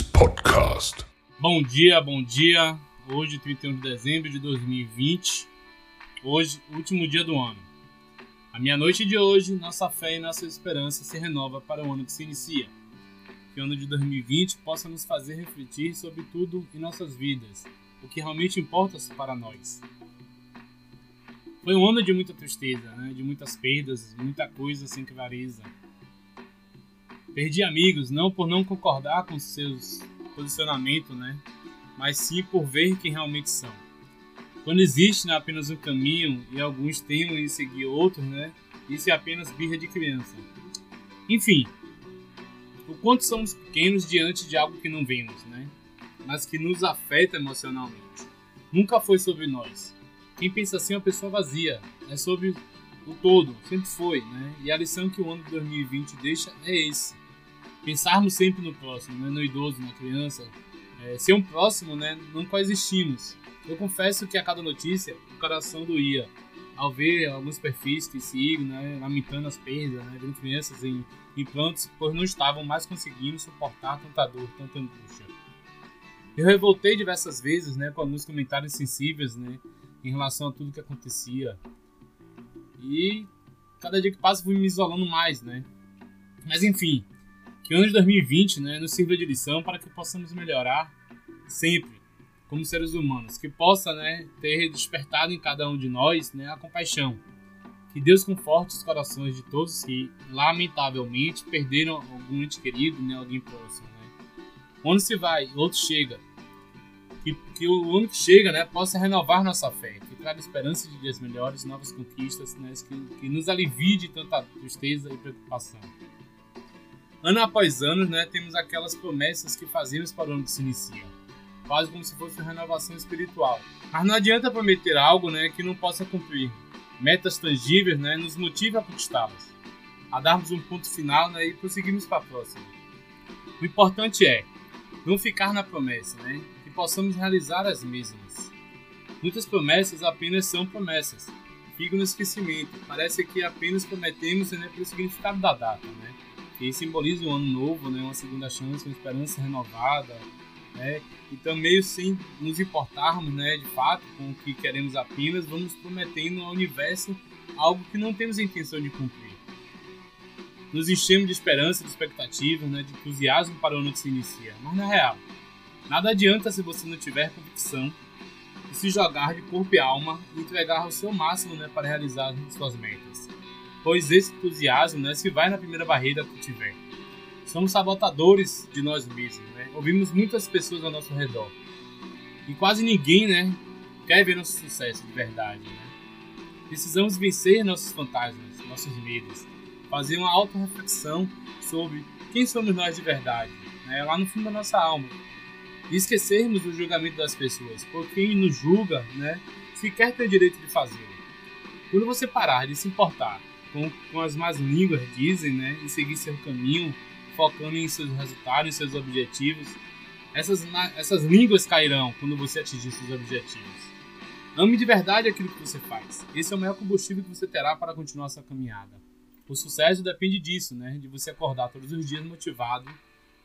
podcast. Bom dia, bom dia. Hoje, 31 de dezembro de 2020. Hoje, último dia do ano. A minha noite de hoje, nossa fé e nossa esperança se renova para o ano que se inicia. Que o ano de 2020 possa nos fazer refletir sobre tudo em nossas vidas, o que realmente importa para nós. Foi um ano de muita tristeza, né? de muitas perdas, muita coisa sem clareza. Perdi amigos não por não concordar com seus posicionamentos, né? mas sim por ver quem realmente são. Quando existe né, apenas um caminho e alguns temem em seguir outros, né? isso é apenas birra de criança. Enfim, o quanto somos pequenos diante de algo que não vemos, né? mas que nos afeta emocionalmente. Nunca foi sobre nós. Quem pensa assim é uma pessoa vazia. É sobre o todo, sempre foi, né? E a lição que o ano de 2020 deixa é esse pensarmos sempre no próximo, né? no idoso, na criança. É, ser um próximo, né? não coexistimos. Eu confesso que a cada notícia o coração doía ao ver alguns perfis que sigo, né, lamentando as perdas, né, vendo crianças em, em prantos, pois não estavam mais conseguindo suportar tanta dor, tanta angústia. Eu revoltei diversas vezes, né, com alguns comentários sensíveis, né, em relação a tudo que acontecia. E cada dia que passa fui me isolando mais, né. Mas enfim, que o ano de 2020 né, nos sirva de lição para que possamos melhorar sempre como seres humanos, que possa né, ter despertado em cada um de nós né, a compaixão. Que Deus conforte os corações de todos que, lamentavelmente, perderam algum ente querido, né, alguém próximo. Né. Onde se vai, outro chega. Que, que o ano que chega né, possa renovar nossa fé, que traga esperança de dias melhores, novas conquistas, né, que, que nos alivie de tanta tristeza e preocupação ano após ano, né, temos aquelas promessas que fazemos para o ano que se inicia. Quase como se fosse uma renovação espiritual. Mas não adianta prometer algo né, que não possa cumprir. Metas tangíveis né, nos motivam a conquistá-las. A darmos um ponto final né, e prosseguirmos para a próxima. O importante é não ficar na promessa, né, que possamos realizar as mesmas. Muitas promessas apenas são promessas. Ficam no esquecimento. Parece que apenas prometemos né, pelo significado da data. Né? Que simboliza um ano novo, né, uma segunda chance, uma esperança renovada, né, então meio sem nos importarmos, né, de fato, com o que queremos apenas, vamos prometendo ao universo algo que não temos a intenção de cumprir. Nos enchemos de esperança, de expectativa, né, de entusiasmo para o ano que se inicia, mas na real, nada adianta se você não tiver convicção de se jogar de corpo e alma e entregar o seu máximo né, para realizar suas metas pois esse entusiasmo né, se vai na primeira barreira que tiver. Somos sabotadores de nós mesmos, né? ouvimos muitas pessoas ao nosso redor e quase ninguém né, quer ver nosso sucesso de verdade. Né? Precisamos vencer nossos fantasmas, nossos medos, fazer uma auto-reflexão sobre quem somos nós de verdade, né? lá no fundo da nossa alma. E esquecermos do julgamento das pessoas, porque quem nos julga né, sequer tem o direito de fazê-lo. Quando você parar de se importar com, com as más línguas dizem, né, e seguir seu caminho, focando em seus resultados, seus objetivos. Essas, essas línguas cairão quando você atingir seus objetivos. Ame de verdade aquilo que você faz. Esse é o maior combustível que você terá para continuar sua caminhada. O sucesso depende disso, né? De você acordar todos os dias motivado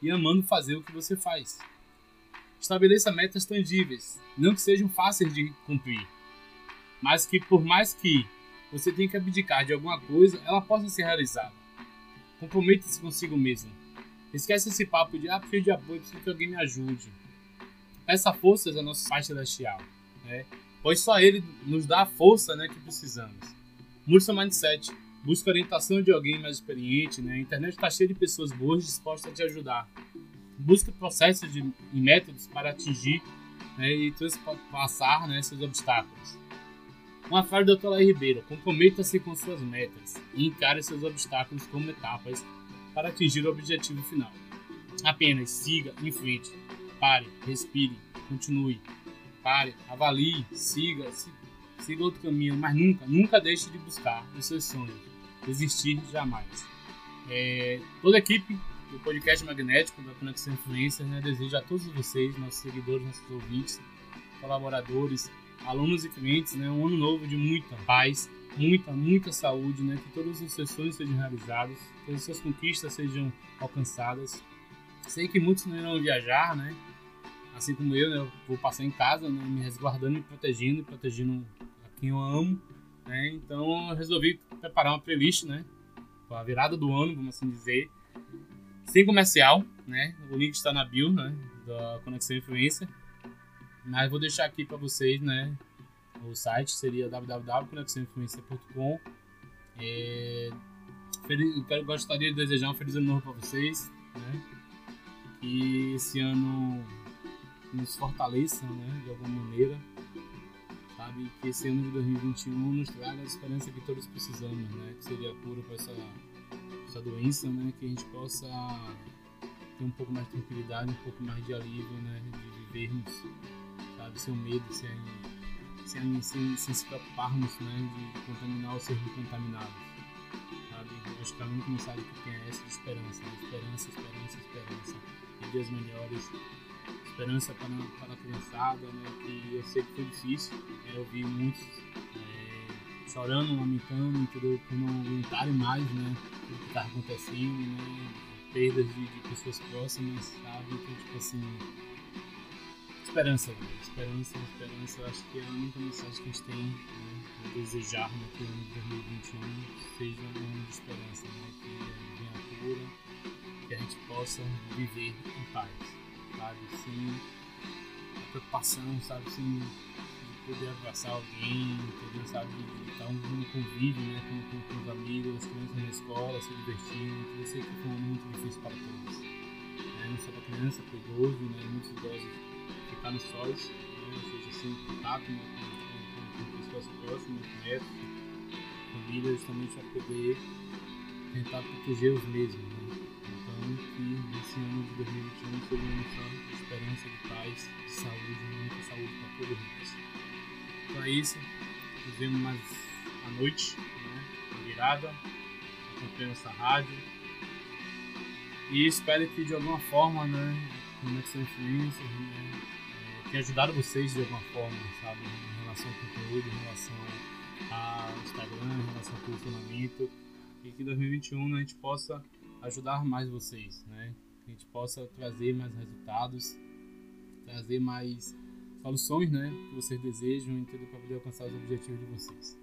e amando fazer o que você faz. Estabeleça metas tangíveis, não que sejam fáceis de cumprir, mas que por mais que você tem que abdicar de alguma coisa, ela possa ser realizada. Comprometa-se consigo mesmo. Esquece esse papo de ah, preciso de apoio, preciso que alguém me ajude. Peça forças ao nosso Pai Celestial, né? pois só Ele nos dá a força né, que precisamos. Mude seu mindset, busque a orientação de alguém mais experiente. Né? A internet está cheia de pessoas boas dispostas a te ajudar. Busque processos de, e métodos para atingir né, e transpassar né, seus obstáculos. Uma frase do Dr. Ribeiro: comprometa-se com suas metas e encare seus obstáculos como etapas para atingir o objetivo final. Apenas siga em frente. Pare, respire, continue. Pare, avalie, siga, siga outro caminho, mas nunca, nunca deixe de buscar os seus sonhos. Desistir jamais. É, toda a equipe do podcast magnético da Conexão Influência né, deseja a todos vocês, nossos seguidores, nossos ouvintes, colaboradores, alunos e clientes, né, um ano novo de muita paz, muita, muita saúde, né, que todos os seus sonhos sejam realizados, que as suas conquistas sejam alcançadas. Sei que muitos não irão viajar, né? Assim como eu, né? Eu vou passar em casa, né? Me resguardando, me protegendo, protegendo a quem eu amo, né? Então eu resolvi preparar uma playlist, né? A virada do ano, vamos assim dizer. Sem comercial, né? O link está na bio, né? Da Conexão Influência. Mas vou deixar aqui para vocês, né? O site seria www.conexãoinfluência.com. É... Eu gostaria de desejar um feliz ano novo para vocês, né? Que esse ano nos fortaleça, né? De alguma maneira, sabe? Que esse ano de 2021 nos traga a esperança que todos precisamos, né? Que seria a cura para essa, essa doença, né? Que a gente possa ter um pouco mais de tranquilidade, um pouco mais de alívio, né? De vivermos, sabe? Sem medo, sem sem, sem, sem se preocuparmos né, de contaminar ou ser contaminados. Acho que a única mensagem que tem é essa de esperança, né? esperança, esperança, esperança, de dias melhores, esperança para, para a criançada, né? que eu sei que foi difícil, né? eu vi muitos é, chorando, lamentando, entendeu? por não aguentarem mais né? o que estava acontecendo, né? perdas de, de pessoas próximas, sabe? Então, tipo assim, esperança. Esperança, esperança. Eu acho que é a única mensagem que a gente tem né, a desejar né, que o ano de 2021 seja um ano de esperança, né, que venha a cura, que a gente possa viver em paz, sabe? Sem preocupação, sabe? Sem poder abraçar alguém, entendeu? Sabe? Estar um convívio né, com, com, com os amigos, as crianças na escola, se divertindo. Eu sei que foi um ano muito difícil para todos. Né? Não só para criança, para idoso, né? muitos idosos ficar no sós, né? seja, sem contato né? com, com, com, pessoas próximas, netos, família, justamente para poder tentar proteger os mesmos. Né? Então, que esse ano de 2021 seja uma missão de esperança, de paz, de saúde, muita saúde para todos nós. Então é isso, nos vemos mais à noite, né? virada, acompanhando essa rádio. E espero que de alguma forma, né, como é que são influências, né, tem ajudado vocês de alguma forma, sabe? Em relação ao conteúdo, em relação ao Instagram, em relação ao posicionamento. E que em 2021 a gente possa ajudar mais vocês, né? Que a gente possa trazer mais resultados, trazer mais soluções, né? Que vocês desejam, entendeu? Para poder alcançar os objetivos de vocês.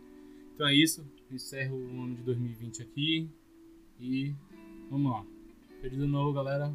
Então é isso. Encerro o ano de 2020 aqui. E vamos lá. Feliz ano novo, galera.